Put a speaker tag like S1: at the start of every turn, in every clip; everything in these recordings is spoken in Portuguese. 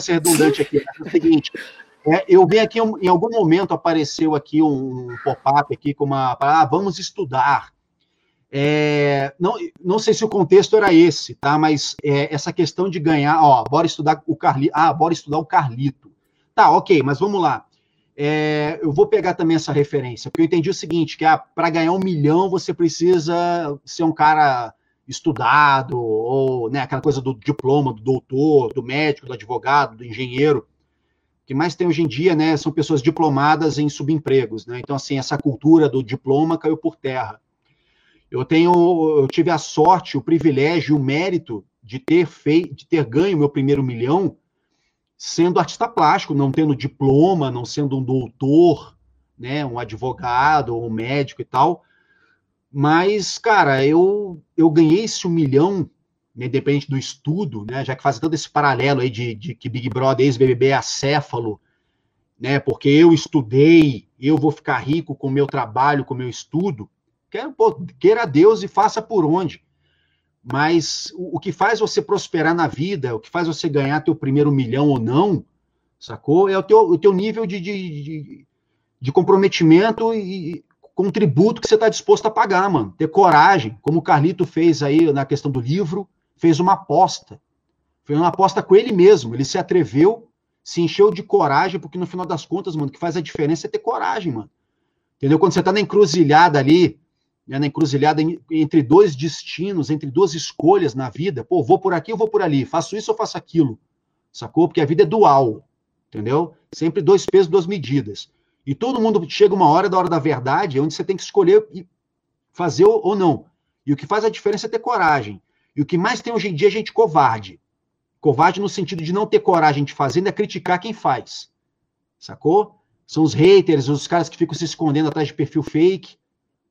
S1: ser redundante aqui. É o seguinte, é, eu vi aqui, em algum momento apareceu aqui um, um pop-up aqui com uma, ah, vamos estudar. É, não, não sei se o contexto era esse, tá? Mas é, essa questão de ganhar, ó, bora estudar o Carlito, ah, bora estudar o Carlito. Tá, ok, mas vamos lá. É, eu vou pegar também essa referência, porque eu entendi o seguinte, que ah, para ganhar um milhão você precisa ser um cara estudado, ou né, aquela coisa do diploma, do doutor, do médico, do advogado, do engenheiro. O que mais tem hoje em dia, né, são pessoas diplomadas em subempregos, né? Então, assim, essa cultura do diploma caiu por terra. Eu tenho, eu tive a sorte, o privilégio, o mérito de ter feito, de ter ganho meu primeiro milhão sendo artista plástico, não tendo diploma, não sendo um doutor, né, um advogado ou um médico e tal. Mas, cara, eu, eu ganhei esse um milhão, né, independente do estudo, né, já que faz todo esse paralelo aí de, de que Big Brother, ex-BBB é acéfalo, né, porque eu estudei, eu vou ficar rico com o meu trabalho, com o meu estudo. Quero, pô, queira Deus e faça por onde. Mas o, o, que faz você prosperar na vida, o que faz você ganhar teu primeiro milhão ou não, sacou? É o teu, o teu nível de, de, de, de comprometimento e contributo que você está disposto a pagar, mano. Ter coragem, como o Carlito fez aí na questão do livro, fez uma aposta. Fez uma aposta com ele mesmo. Ele se atreveu, se encheu de coragem, porque no final das contas, mano, o que faz a diferença é ter coragem, mano. Entendeu? Quando você está na encruzilhada ali, né, na encruzilhada entre dois destinos, entre duas escolhas na vida. Pô, vou por aqui ou vou por ali? Faço isso ou faço aquilo? Sacou? Porque a vida é dual, entendeu? Sempre dois pesos, duas medidas. E todo mundo chega uma hora da hora da verdade, onde você tem que escolher fazer ou não. E o que faz a diferença é ter coragem. E o que mais tem hoje em dia é gente covarde. Covarde no sentido de não ter coragem de fazer, ainda criticar quem faz. Sacou? São os haters, os caras que ficam se escondendo atrás de perfil fake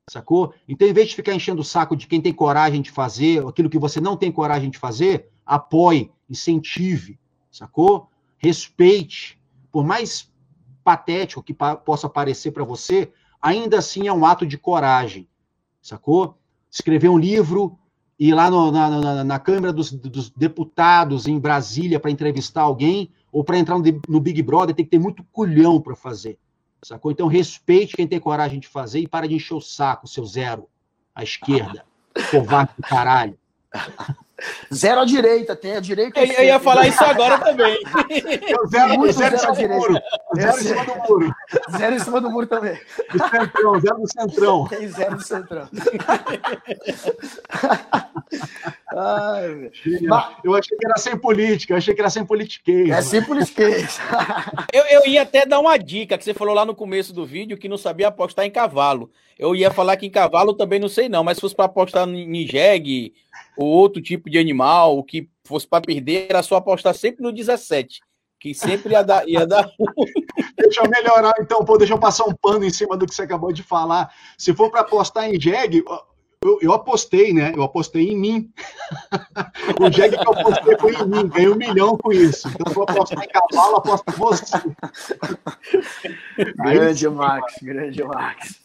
S1: sacou? Então, em vez de ficar enchendo o saco de quem tem coragem de fazer, aquilo que você não tem coragem de fazer, apoie, incentive, sacou? Respeite. Por mais patético que pa possa parecer para você, ainda assim é um ato de coragem, sacou? Escrever um livro, ir lá no, na, na, na, Câmara dos, dos Deputados em Brasília para entrevistar alguém, ou para entrar no, no Big Brother, tem que ter muito culhão para fazer. Sacou? Então respeite quem tem coragem de fazer e para de encher o saco, seu zero, à esquerda. Covarde do caralho.
S2: Zero à direita, tem a direita.
S3: Eu, eu ia falar isso agora também.
S1: Eu zero, Muito zero, zero, zero, muro. zero em cima do muro.
S2: Zero em cima do muro também.
S1: Do centrão, zero no centrão.
S2: Tem zero no centrão. Ai,
S1: eu achei que era sem política, eu achei que era sem politiquês.
S2: É sem politiquês.
S3: eu, eu ia até dar uma dica, que você falou lá no começo do vídeo que não sabia apostar em cavalo. Eu ia falar que em cavalo também não sei não, mas se fosse para apostar em jegue ou outro tipo de animal, que fosse para perder, era só apostar sempre no 17 que sempre ia dar, ia dar
S1: Deixa eu melhorar, então, pô, deixa eu passar um pano em cima do que você acabou de falar. Se for para apostar em jegue, eu, eu, apostei, né? Eu apostei em mim. o jegue que eu apostei foi em mim, ganhei um milhão com isso. Então, se eu apostar em cavalo, aposto em você.
S2: grande Max, grande Max.